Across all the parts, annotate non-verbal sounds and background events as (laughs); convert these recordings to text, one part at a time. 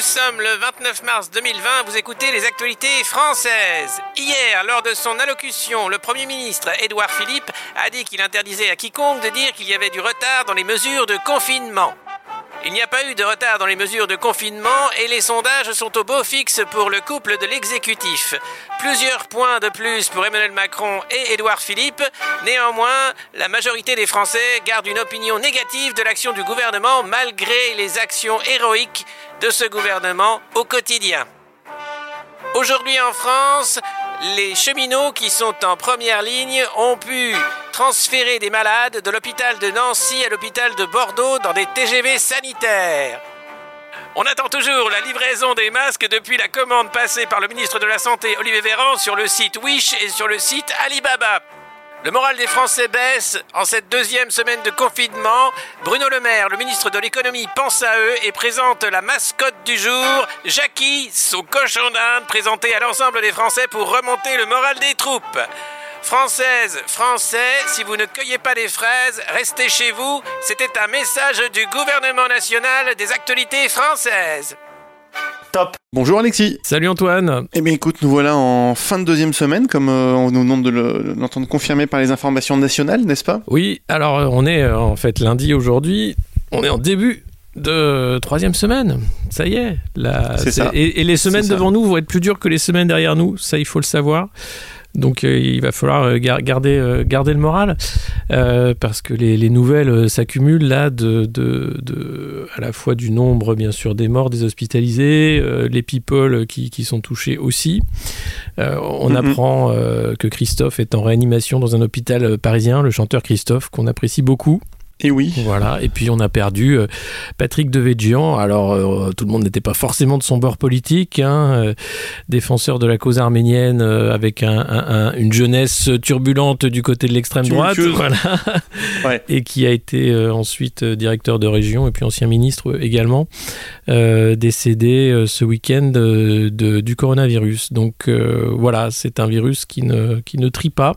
Nous sommes le 29 mars 2020, vous écoutez les actualités françaises. Hier, lors de son allocution, le Premier ministre Édouard Philippe a dit qu'il interdisait à quiconque de dire qu'il y avait du retard dans les mesures de confinement. Il n'y a pas eu de retard dans les mesures de confinement et les sondages sont au beau fixe pour le couple de l'exécutif. Plusieurs points de plus pour Emmanuel Macron et Édouard Philippe. Néanmoins, la majorité des Français garde une opinion négative de l'action du gouvernement malgré les actions héroïques de ce gouvernement au quotidien. Aujourd'hui en France, les cheminots qui sont en première ligne ont pu transférer des malades de l'hôpital de Nancy à l'hôpital de Bordeaux dans des TGV sanitaires. On attend toujours la livraison des masques depuis la commande passée par le ministre de la Santé Olivier Véran sur le site Wish et sur le site Alibaba. Le moral des Français baisse en cette deuxième semaine de confinement. Bruno Le Maire, le ministre de l'économie, pense à eux et présente la mascotte du jour, Jackie, son cochon d'Inde, présenté à l'ensemble des Français pour remonter le moral des troupes. Françaises, Français, si vous ne cueillez pas des fraises, restez chez vous. C'était un message du gouvernement national des actualités françaises. Top. Bonjour Alexis. Salut Antoine. Eh bien écoute, nous voilà en fin de deuxième semaine, comme euh, on nous demande de l'entendre confirmer par les informations nationales, n'est-ce pas? Oui, alors euh, on est euh, en fait lundi aujourd'hui, on est en début de troisième semaine. Ça y est. C'est ça. Et, et, les semaines devant nous vont être plus dures que les semaines derrière nous, ça il faut le savoir. Donc euh, il va falloir euh, garder, euh, garder le moral parce que les, les nouvelles s'accumulent là de, de, de, à la fois du nombre bien sûr des morts, des hospitalisés, les people qui, qui, sont touchés aussi. on mm-hmm. apprend que Christophe est en réanimation dans un hôpital parisien, le chanteur Christophe qu'on apprécie beaucoup. Et oui. Voilà. Et puis on a perdu euh, Patrick Devedjian. Alors euh, tout le monde n'était pas forcément de son bord politique, hein, euh, défenseur de la cause arménienne avec un, un, une jeunesse turbulente du côté de l'extrême droite, (laughs) voilà. ouais. et qui a été ensuite directeur de région et puis ancien ministre également, décédé ce week-end du coronavirus. Donc voilà, c'est un virus qui ne qui ne trie pas.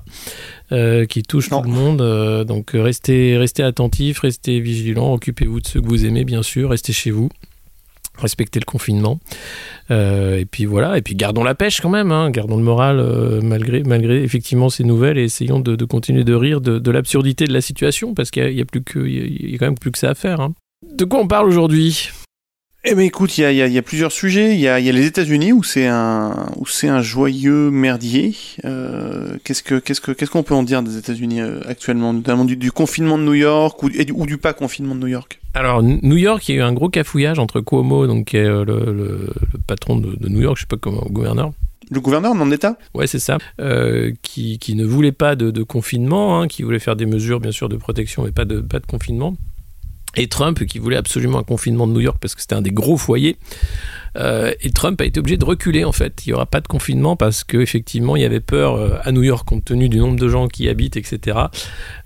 Euh, qui touche tout le monde. Euh, donc restez, restez attentifs, restez vigilants, occupez-vous de ceux que vous aimez, bien sûr, restez chez vous. Respectez le confinement. Euh, et puis voilà, et puis gardons la pêche quand même, hein. gardons le moral malgré, malgré effectivement ces nouvelles et essayons de, de continuer de rire de, de l'absurdité de la situation parce qu'il y, a, plus que, il y a quand même plus que ça à faire. Hein. De quoi on parle aujourd'hui? Eh ben écoute, il y a, y, y a, plusieurs sujets. Il y a, y a, les États-Unis où c'est un où c'est un joyeux merdier. Euh, qu'est-ce que qu'est-ce que qu'est-ce qu'on peut en dire des États-Unis euh, actuellement, notamment du, du, confinement de New York ou, du, ou du pas confinement de New York? Alors New York, il y a eu un gros cafouillage entre Cuomo, donc qui est euh, le, le, le, patron de, de, New York, je sais pas comment, gouverneur. Le gouverneur non d'État Ouais, c'est ça. Euh, qui, qui ne voulait pas de, de confinement, hein, qui voulait faire des mesures, bien sûr, de protection, mais pas de pas de confinement et Trump qui voulait absolument un confinement de New York parce que c'était un des gros foyers. Euh, et Trump a été obligé de reculer en fait. Il n'y aura pas de confinement parce qu'effectivement il y avait peur euh, à New York compte tenu du nombre de gens qui habitent, etc.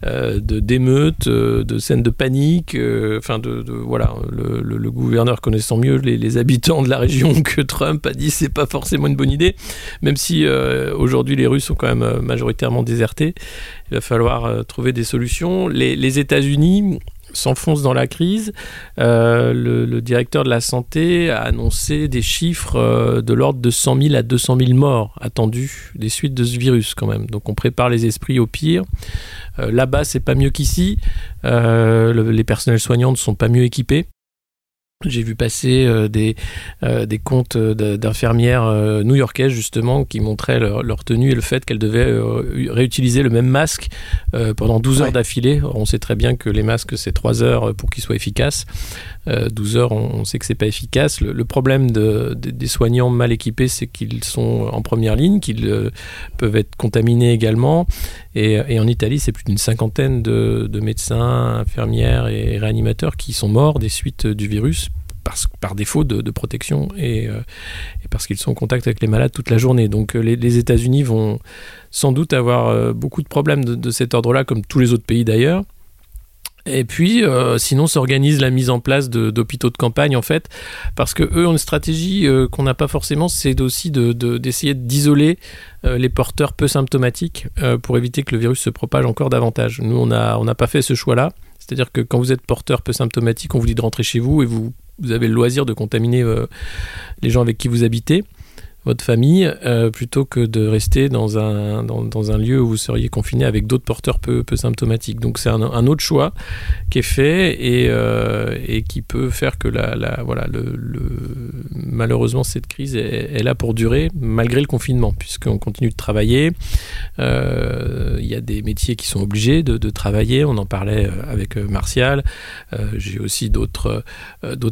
Euh, de d'émeutes, de scènes de panique. Enfin de, voilà, le, gouverneur connaissant mieux les, habitants de la région (laughs) que Trump a dit c'est pas forcément une bonne idée. Même si aujourd'hui les rues sont quand même majoritairement désertées, il va falloir trouver des solutions. Les États-Unis s'enfonce dans la crise. Euh, le, directeur de la santé a annoncé des chiffres euh, de l'ordre de 100 000 à 200 000 morts attendus des suites de ce virus quand même. Donc on prépare les esprits au pire. Euh, Là-bas, c'est pas mieux qu'ici. Le, les personnels soignants ne sont pas mieux équipés. J'ai vu passer euh, des, euh, des comptes d'infirmières euh, new-yorkaises justement qui montraient leur, leur, tenue et le fait qu'elles devaient euh, réutiliser le même masque euh, pendant 12 heures ouais. d'affilée. On sait très bien que les masques c'est 3 heures pour qu'ils soient efficaces. 12 heures on, sait que c'est pas efficace. Le, problème de, de, des soignants mal équipés c'est qu'ils sont en première ligne, qu'ils peuvent être contaminés également. Et, en Italie c'est plus d'une cinquantaine de, de médecins, infirmières et réanimateurs qui sont morts des suites du virus parce, par défaut de, protection et, euh, et parce qu'ils sont en contact avec les malades toute la journée. Donc euh, les, États-Unis vont sans doute avoir euh, beaucoup de problèmes de cet ordre-là, comme tous les autres pays d'ailleurs. Et puis, euh, sinon, s'organise la mise en place d'hôpitaux de, campagne, en fait, parce que eux ont une stratégie euh, qu'on n'a pas forcément, c'est aussi d'essayer de, d'isoler euh, les porteurs peu symptomatiques pour éviter que le virus se propage encore davantage. Nous, on n'a pas fait ce choix-là. C'est-à-dire que quand vous êtes porteur peu symptomatique, on vous dit de rentrer chez vous et vous avez le loisir de contaminer les gens avec qui vous habitez votre famille euh, plutôt que de rester dans un, dans, un lieu où vous seriez confiné avec d'autres porteurs peu, peu symptomatiques. Donc c'est un, autre choix qui est fait et, euh, et qui peut faire que la, la voilà, le, malheureusement cette crise est, là pour durer malgré le confinement puisqu'on continue de travailler. Euh, il y a des métiers qui sont obligés de, travailler. On en parlait avec Martial. J'ai aussi d'autres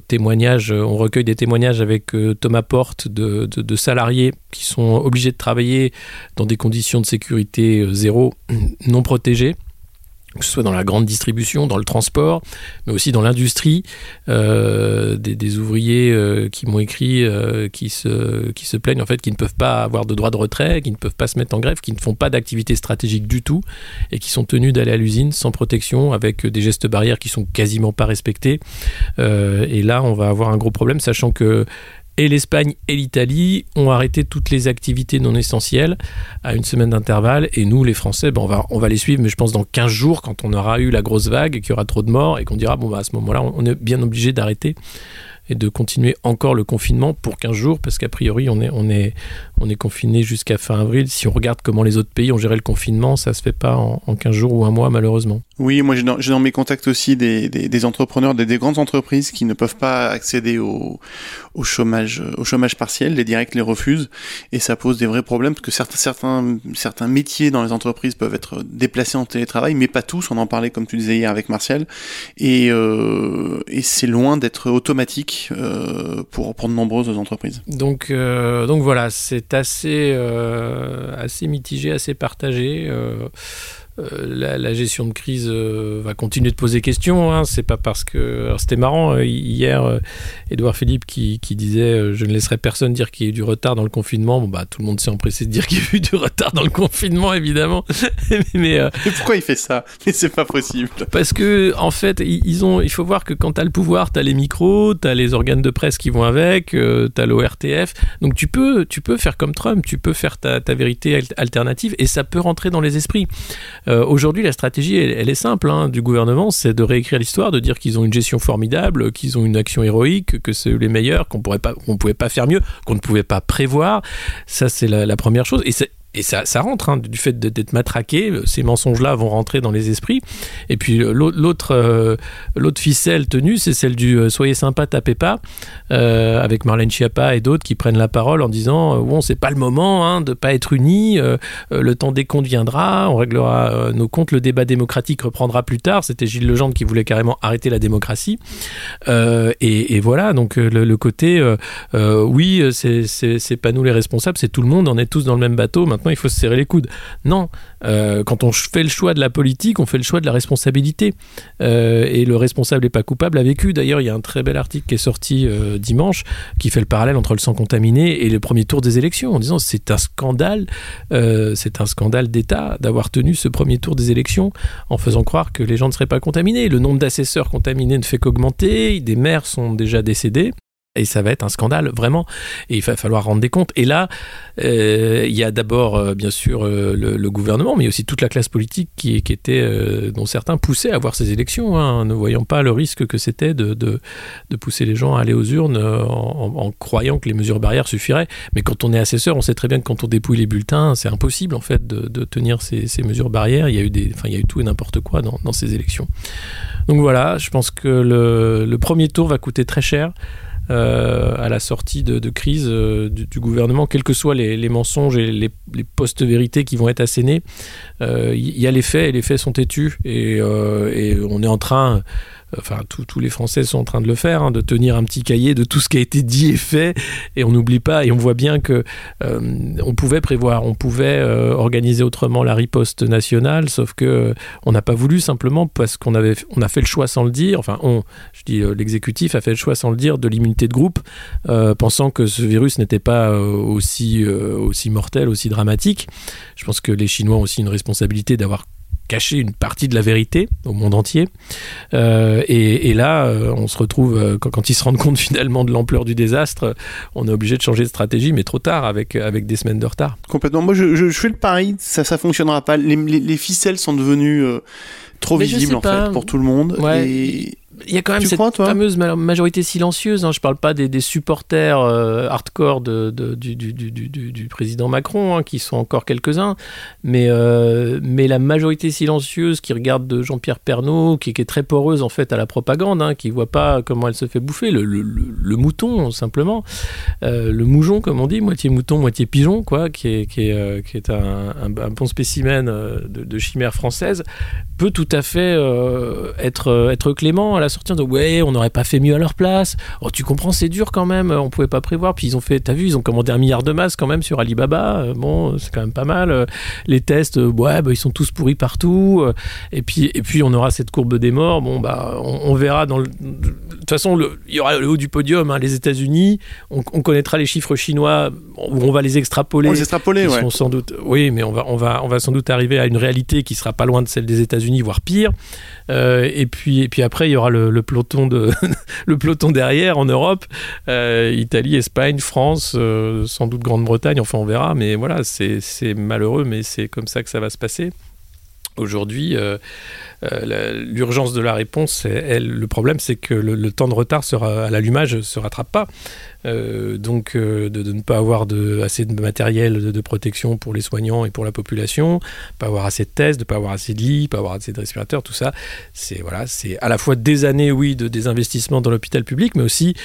témoignages. On recueille des témoignages avec Thomas Porte de, de, de qui sont obligés de travailler dans des conditions de sécurité euh, zéro, (clears throat) non protégées que ce soit dans la grande distribution, dans le transport, mais aussi dans l'industrie, euh, des, ouvriers euh, qui m'ont écrit, qui, se, qui se plaignent en fait, qui ne peuvent pas avoir de droit de retrait, qui ne peuvent pas se mettre en grève, qui ne font pas d'activité stratégique du tout, et qui sont tenus d'aller à l'usine sans protection, avec des gestes barrières qui sont quasiment pas respectés. et là, on va avoir un gros problème, sachant que et l'Espagne et l'Italie ont arrêté toutes les activités non essentielles à une semaine d'intervalle. Et nous, les Français, ben on, va, les suivre, mais je pense dans 15 jours, quand on aura eu la grosse vague qu'il y aura trop de morts, et qu'on dira, bon, bah, à ce moment-là, on est bien obligé d'arrêter et de continuer encore le confinement pour 15 jours, parce qu'a priori, on est, on est, on est confiné jusqu'à fin avril. Si on regarde comment les autres pays ont géré le confinement, ça se fait pas en, en 15 jours ou un mois, malheureusement. Oui, moi j'ai dans, dans, mes contacts aussi des, des, entrepreneurs, des, des, grandes entreprises qui ne peuvent pas accéder au, au, chômage, au chômage partiel. Les directs les refusent et ça pose des vrais problèmes parce que certains, certains, certains métiers dans les entreprises peuvent être déplacés en télétravail, mais pas tous. On en parlait comme tu disais hier avec Martial et, euh, et c'est loin d'être automatique euh, pour, pour de nombreuses entreprises. Donc, euh, donc voilà, c'est assez, euh, assez mitigé, assez partagé. Euh, la, gestion de crise euh, va continuer de poser question. Hein. C'est pas parce que c'était marrant euh, hier, Édouard Philippe qui, disait je ne laisserai personne dire qu'il y a eu du retard dans le confinement. Bon bah tout le monde s'est empressé de dire (laughs) qu'il y a eu du retard dans le confinement évidemment. (laughs) mais, pourquoi il fait ça? Mais c'est pas possible. Parce que en fait ils ont, il faut voir que quand tu as le pouvoir, tu as les micros, tu as les organes de presse qui vont avec, tu as l'ORTF. Donc tu peux, tu peux faire comme Trump, tu peux faire ta, ta vérité alternative et ça peut rentrer dans les esprits. Euh, aujourd'hui, la stratégie, elle, est simple hein, du gouvernement, c'est de réécrire l'histoire, de dire qu'ils ont une gestion formidable, qu'ils ont une action héroïque, que c'est les meilleurs, qu'on qu'on pouvait pas faire mieux, qu'on ne pouvait pas prévoir. Ça, c'est la, la première chose. Et c'est et ça, rentre, hein, du fait d'être matraqué, ces mensonges-là vont rentrer dans les esprits. Et puis l'autre euh, l'autre ficelle tenue, c'est celle du euh, Soyez sympa, tapez pas, euh, avec Marlène Schiappa et d'autres qui prennent la parole en disant Bon, c'est pas le moment hein, de pas être unis, le temps des comptes viendra, on réglera nos comptes, le débat démocratique reprendra plus tard. C'était Gilles Legendre qui voulait carrément arrêter la démocratie. Et, voilà, donc le, le côté Oui, c'est pas nous les responsables, c'est tout le monde, on est tous dans le même bateau. Maintenant, il faut se serrer les coudes. Non, euh, quand on fait le choix de la politique, on fait le choix de la responsabilité. Euh, et le responsable n'est pas coupable a vécu. D'ailleurs, il y a un très bel article qui est sorti euh, dimanche qui fait le parallèle entre le sang contaminé et le premier tour des élections en disant c'est un scandale, c'est un scandale d'État d'avoir tenu ce premier tour des élections en faisant croire que les gens ne seraient pas contaminés. Le nombre d'assesseurs contaminés ne fait qu'augmenter, des maires sont déjà décédés. Et ça va être un scandale, vraiment. Et il va falloir rendre des comptes. Et là, euh, il y a d'abord, euh, bien sûr, euh, le, gouvernement, mais aussi toute la classe politique qui, était, dont certains poussaient à voir ces élections, hein, ne voyant pas le risque que c'était de, de, pousser les gens à aller aux urnes en, croyant que les mesures barrières suffiraient. Mais quand on est assesseur, on sait très bien que quand on dépouille les bulletins, c'est impossible, en fait, de, tenir ces, mesures barrières. Il y a eu, des, enfin, il y a eu tout et n'importe quoi dans, ces élections. Donc voilà, je pense que le premier tour va coûter très cher. Euh, à la sortie de, crise euh, du, gouvernement, quels que soient les, mensonges et les, post-vérités qui vont être assénés. Il euh, y a les faits et les faits sont têtus. Et on est en train enfin tous les Français sont en train de le faire, hein, de tenir un petit cahier de tout ce qui a été dit et fait, et on n'oublie pas, et on voit bien que euh, on pouvait prévoir, on pouvait euh, organiser autrement la riposte nationale, sauf que euh, on n'a pas voulu simplement parce qu'on avait, on a fait le choix sans le dire, enfin on, je dis l'exécutif a fait le choix sans le dire de l'immunité de groupe, pensant que ce virus n'était pas aussi aussi mortel, aussi dramatique. Je pense que les Chinois ont aussi une responsabilité d'avoir cacher une partie de la vérité au monde entier. Euh, et, là, euh, on se retrouve, euh, quand, ils se rendent compte finalement de l'ampleur du désastre, on est obligé de changer de stratégie, mais trop tard, avec, avec des semaines de retard. Complètement. Moi, je, fais le pari, ça ça fonctionnera pas. Les, ficelles sont devenues trop visibles, en fait, pour tout le monde. Et il y a quand même cette fameuse majorité silencieuse. Hein. Je parle pas des, supporters euh, hardcore de, du, du, du, du, président Macron, hein, qui sont encore quelques-uns, mais, euh, mais la majorité silencieuse qui regarde de Jean-Pierre Pernaud, qui, est très poreuse en fait à la propagande, hein, qui voit pas comment elle se fait bouffer, le, le, mouton simplement, euh, le moujon comme on dit, moitié mouton, moitié pigeon, quoi, qui est, qui est, qui est un, un, bon spécimen de, chimère française, peut tout à fait être, être clément à la sortir de ouais, on n'aurait pas fait mieux à leur place. Oh, tu comprends, c'est dur quand même, on pouvait pas prévoir. Puis ils ont fait, t'as vu, ils ont commandé un milliard de masques quand même sur Alibaba. Euh, bon, c'est quand même pas mal. Les tests, euh, ouais, bah, ils sont tous pourris partout. Et puis, et puis on aura cette courbe des morts. Bon, bah, on, verra dans le. De toute façon, il y aura le haut du podium, hein, les États-Unis. On, connaîtra les chiffres chinois où on va les extrapoler. On les extrapoler, ouais. sans doute, oui, mais on va, on va, on va sans doute arriver à une réalité qui sera pas loin de celle des États-Unis, voire pire. Euh, et puis, et puis après, il y aura le, le peloton de (laughs) le peloton derrière en Europe, euh, Italie, Espagne, France, euh, sans doute Grande-Bretagne. Enfin, on verra. Mais voilà, c'est malheureux, mais c'est comme ça que ça va se passer. Aujourd'hui, euh, l'urgence de la réponse, le problème, c'est que le, temps de retard à l'allumage ne se rattrape pas. Euh, donc, de, ne pas avoir assez de matériel de, protection pour les soignants et pour la population, pas avoir assez de tests, de pas avoir assez de lits, pas avoir assez de respirateurs, tout ça, c'est voilà, c'est à la fois des années, oui, de désinvestissement dans l'hôpital public, mais aussi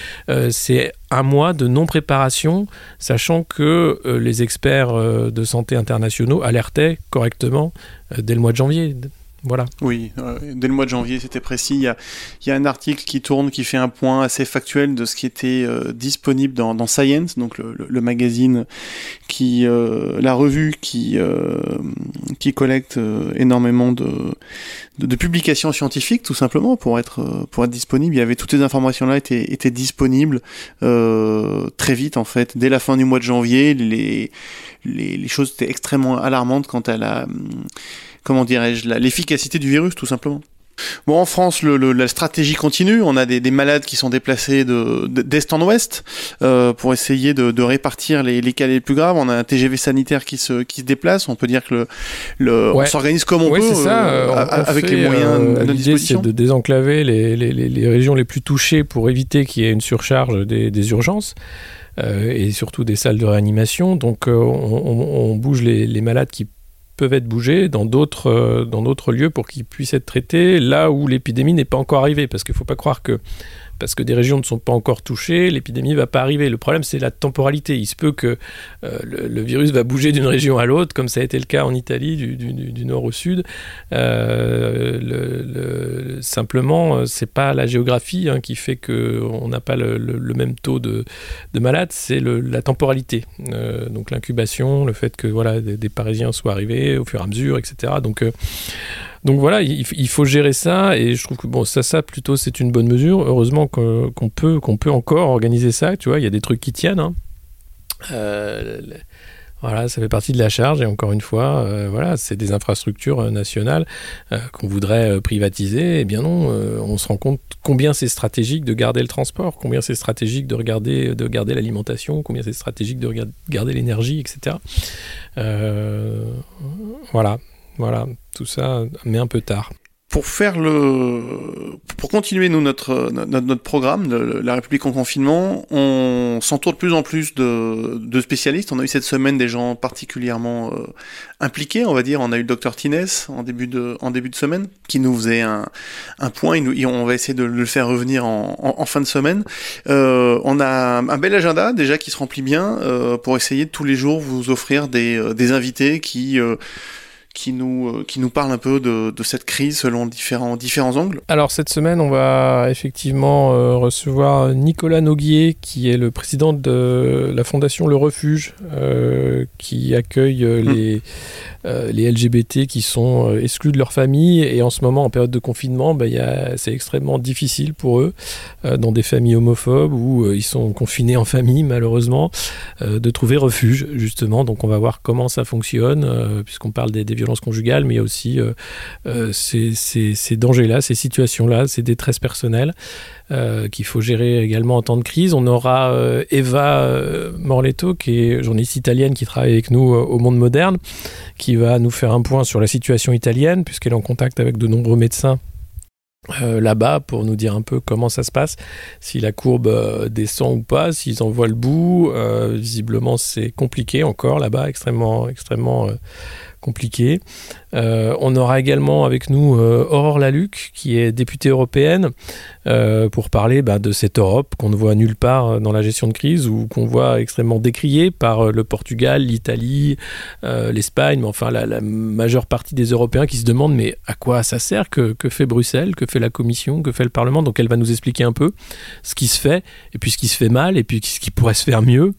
c'est un mois de non-préparation, sachant que les experts de santé internationaux alertaient correctement euh, dès le mois de janvier. Voilà. Oui, euh, dès le mois de janvier, c'était précis. Il y, a, il y, a, un article qui tourne qui fait un point assez factuel de ce qui était euh, disponible dans, dans, Science, donc le, le, magazine qui, la revue qui, qui collecte énormément de, de, de, publications scientifiques, tout simplement, pour être, pour être disponible. Il y avait toutes ces informations-là étaient, étaient disponibles très vite, en fait. Dès la fin du mois de janvier, les les, choses étaient extrêmement alarmantes quant à la, comment dirais-je, l'efficacité du virus, tout simplement. Bon, en France, la stratégie continue. On a des, malades qui sont déplacés d'est en ouest euh, pour essayer de, répartir les, cas les plus graves. On a un TGV sanitaire qui se, qui se déplace. On peut dire que le, on s'organise comme on peut, euh, avec les moyens à notre disposition. c'est de désenclaver les, régions les plus touchées pour éviter qu'il y ait une surcharge des urgences. Euh, et surtout des salles de réanimation. Donc euh, on, bouge les, malades qui peuvent être bougés dans d'autres euh, dans d'autres lieux pour qu'ils puissent être traités là où l'épidémie n'est pas encore arrivée. Parce qu'il ne faut pas croire que parce que des régions ne sont pas encore touchées, l'épidémie ne va pas arriver. Le problème, c'est la temporalité. Il se peut que euh, le, virus va bouger d'une région à l'autre, comme ça a été le cas en Italie, du, nord au sud. Euh, le, simplement, euh, pas la géographie hein, qui fait qu'on n'a pas le, même taux de, malades, c'est la temporalité. donc l'incubation, le fait que voilà, des, des, Parisiens soient arrivés au fur et à mesure, etc. Donc donc voilà, il, faut gérer ça et je trouve que bon, ça, ça plutôt c'est une bonne mesure. Heureusement qu'on peut, qu'on peut encore organiser ça. Tu vois, il y a des trucs qui tiennent. Hein. Euh, voilà, ça fait partie de la charge et encore une fois, euh, voilà, c'est des infrastructures euh, nationales qu'on voudrait privatiser. Eh bien non, on se rend compte combien c'est stratégique de garder le transport, combien c'est stratégique de regarder, de garder l'alimentation, combien c'est stratégique de garder l'énergie, etc. voilà. Voilà, tout ça, mais un peu tard pour faire le, pour continuer nous notre notre, notre programme, la République en confinement, on s'entoure de plus en plus de, de, spécialistes. On a eu cette semaine des gens particulièrement euh, impliqués, on va dire. On a eu le docteur Tines en début de en début de semaine qui nous faisait un, un point. On va essayer de le faire revenir en, en, fin de semaine. Euh, on a un bel agenda déjà qui se remplit bien euh, pour essayer de tous les jours vous offrir des des invités qui qui nous, euh, qui nous parle un peu de, de, cette crise selon différents, différents angles. Alors cette semaine, on va effectivement euh, recevoir Nicolas Noguier, qui est le président de la fondation Le Refuge, euh, qui accueille euh, les, LGBT qui sont exclus de leur famille. Et en ce moment, en période de confinement, bah, c'est extrêmement difficile pour eux, dans des familles homophobes où ils sont confinés en famille, malheureusement, de trouver refuge, justement. Donc on va voir comment ça fonctionne, puisqu'on parle des, violences conjugales, mais aussi euh, euh, ces, dangers-là, ces situations-là, ces détresses personnelles euh, qu'il faut gérer également en temps de crise. On aura Eva Morletto, qui est journaliste italienne qui travaille avec nous au Monde Moderne, qui va nous faire un point sur la situation italienne, puisqu'elle est en contact avec de nombreux médecins euh, là-bas pour nous dire un peu comment ça se passe, si la courbe euh, descend ou pas, s'ils en voient le bout. Euh, visiblement, c'est compliqué encore là-bas, extrêmement, extrêmement compliqué. Euh, on aura également avec nous euh, Aurore Laluc, qui est députée européenne, euh, pour parler bah, de cette Europe qu'on ne voit nulle part dans la gestion de crise ou qu'on voit extrêmement décriée par le Portugal, l'Italie, l'Espagne, mais enfin la, majeure partie des Européens qui se demandent mais à quoi ça sert? Que, que, fait Bruxelles, que fait la Commission, que fait le Parlement? Donc elle va nous expliquer un peu ce qui se fait, et puis ce qui se fait mal, et puis ce qui pourrait se faire mieux.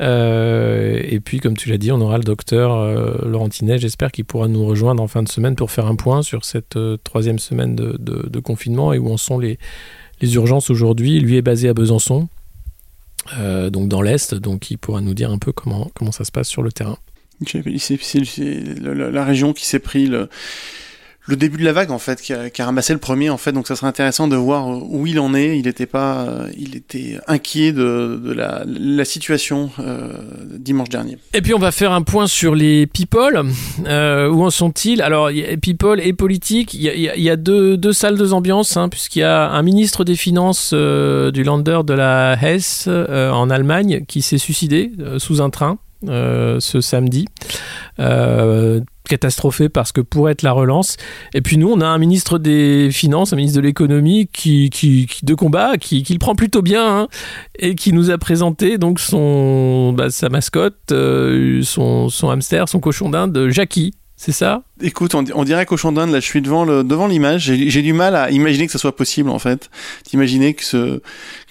et puis comme tu l'as dit, on aura le docteur Laurentinet, j'espère qu'il pourra nous rejoindre en fin de semaine pour faire un point sur cette euh, troisième semaine de, confinement et où en sont les, urgences aujourd'hui. Lui est basé à Besançon, euh, donc dans l'Est, donc il pourra nous dire un peu comment, comment ça se passe sur le terrain. C'est la région qui s'est pris le, le début de la vague en fait qui a, ramassé le premier en fait. Donc ça serait intéressant de voir où il en est. Il était pas euh, il était inquiet de, la, situation euh, dimanche dernier. Et puis on va faire un point sur les people. Euh, où en sont-ils? Alors people et politique. Il y a, y a deux, salles deux ambiances hein, puisqu'il y a un ministre des finances du Lander de la Hesse en Allemagne qui s'est suicidé sous un train ce samedi. Euh, catastrophé parce que pour être la relance. Et puis nous, on a un ministre des Finances, un ministre de l'économie qui, qui, de combat, qui, qui, le prend plutôt bien hein, et qui nous a présenté donc son, bah, sa mascotte, euh, son, son hamster, son cochon d'Inde, Jackie. C'est ça? Écoute, on, on, dirait cochon d'Inde, là je suis devant le, devant l'image, j'ai du mal à imaginer que ça soit possible en fait. D'imaginer que ce,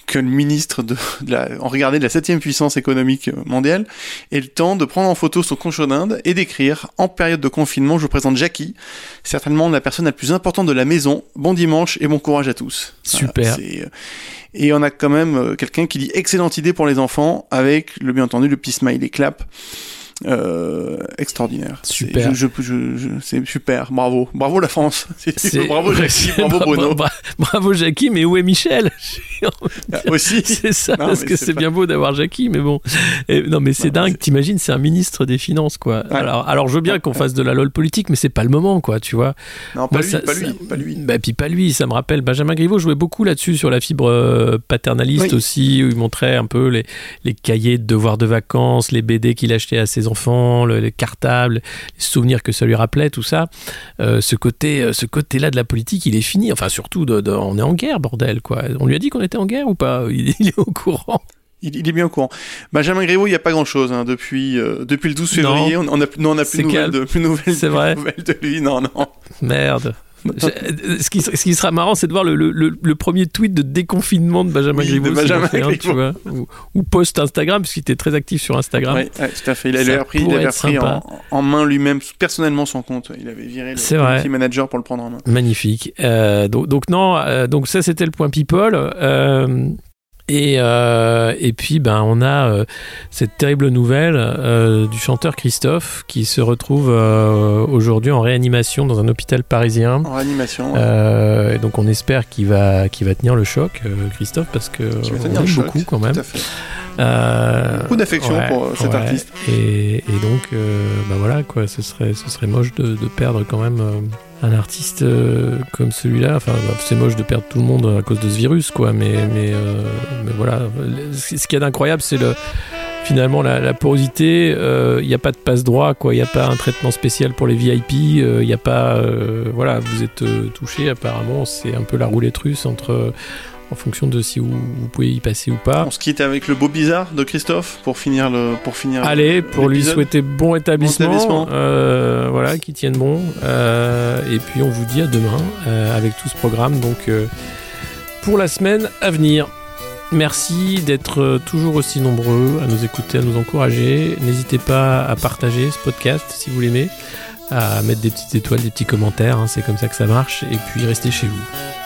que le ministre de, la, en regardait de la septième puissance économique mondiale ait le temps de prendre en photo son concho d'Inde et d'écrire en période de confinement, je vous présente Jackie, certainement la personne la plus importante de la maison. Bon dimanche et bon courage à tous. Super. Euh, et on a quand même euh, quelqu'un qui dit excellente idée pour les enfants avec le bien entendu le petit smiley clap. Euh, extraordinaire. Super. Je, je, c'est super. Bravo. Bravo la France. (laughs) bravo Jackie. (laughs) Bravo Bruno. Bravo Jackie, mais où est Michel (laughs) ah, Aussi. C'est ça, parce que c'est bien beau d'avoir Jackie, mais bon. non, mais c'est dingue. T'imagines, c'est un ministre des Finances, quoi. Alors, alors, je veux bien qu'on fasse de la lol politique, mais c'est pas le moment, quoi, tu vois. Non, pas, lui, pas lui, pas lui. Bah, puis pas lui. Ça me rappelle. Benjamin Griveaux jouait beaucoup là-dessus, sur la fibre euh, paternaliste aussi, où il montrait un peu les, les cahiers de devoirs de vacances, les BD qu'il achetait à ses enfants, les cartables, les souvenirs que ça lui rappelait, tout ça. Euh, ce côté, euh, ce côté-là de la politique, il est fini. Enfin, surtout, de, on est en guerre, bordel, quoi. On lui a dit qu'on était en guerre ou pas? Il, est au courant. Il, est bien au courant. Benjamin Griveaux, il n'y a pas grand-chose hein. depuis, euh, depuis le 12 février. On, n'a on a plus, de nouvelles, de, plus nouvelles, C'est vrai. de lui. Non, non. Merde ce, qui, ce, qui, sera marrant, c'est de voir le, le, le, premier tweet de déconfinement de Benjamin oui, Griveaux, Benjamin Griveaux. tu vois, ou, ou, post Instagram, puisqu'il était très actif sur Instagram. Oui, tout à fait. Il avait repris, il avait repris en, en, main lui-même, personnellement son compte. Il avait viré le petit manager pour le prendre en main. Magnifique. Euh, donc, donc, non, euh, donc ça c'était le point people. Euh, et, euh, et puis ben on a euh, cette terrible nouvelle euh, du chanteur Christophe qui se retrouve aujourd'hui en réanimation dans un hôpital parisien. En réanimation. Ouais. et donc on espère qu'il va qu'il va tenir le choc, Christophe, parce que on aime beaucoup quand même. beaucoup d'affection ouais, pour cet artiste. Et, et donc ben voilà quoi, ce serait ce serait moche de, de perdre quand même un artiste euh, comme celui-là, enfin, bah, c'est moche de perdre tout le monde à cause de ce virus, quoi, mais, mais, euh, mais voilà. Ce qui est incroyable, c'est le finalement la, porosité. Il euh, n'y a pas de passe droit, quoi. Il n'y a pas un traitement spécial pour les VIP. Il n'y a pas, voilà, vous êtes touché. Apparemment, c'est un peu la roulette russe entre en fonction de si vous, pouvez y passer ou pas. On se quitte avec le beau bizarre de Christophe pour finir le pour finir. Allez, pour lui souhaiter bon établissement, euh, voilà, qu'il tienne bon. Euh, et puis on vous dit à demain euh, avec tout ce programme. Donc pour la semaine à venir. Merci d'être toujours aussi nombreux à nous écouter, à nous encourager. N'hésitez pas à partager ce podcast si vous l'aimez, à mettre des petites étoiles, des petits commentaires, hein, c'est comme ça que ça marche. Et puis restez chez vous.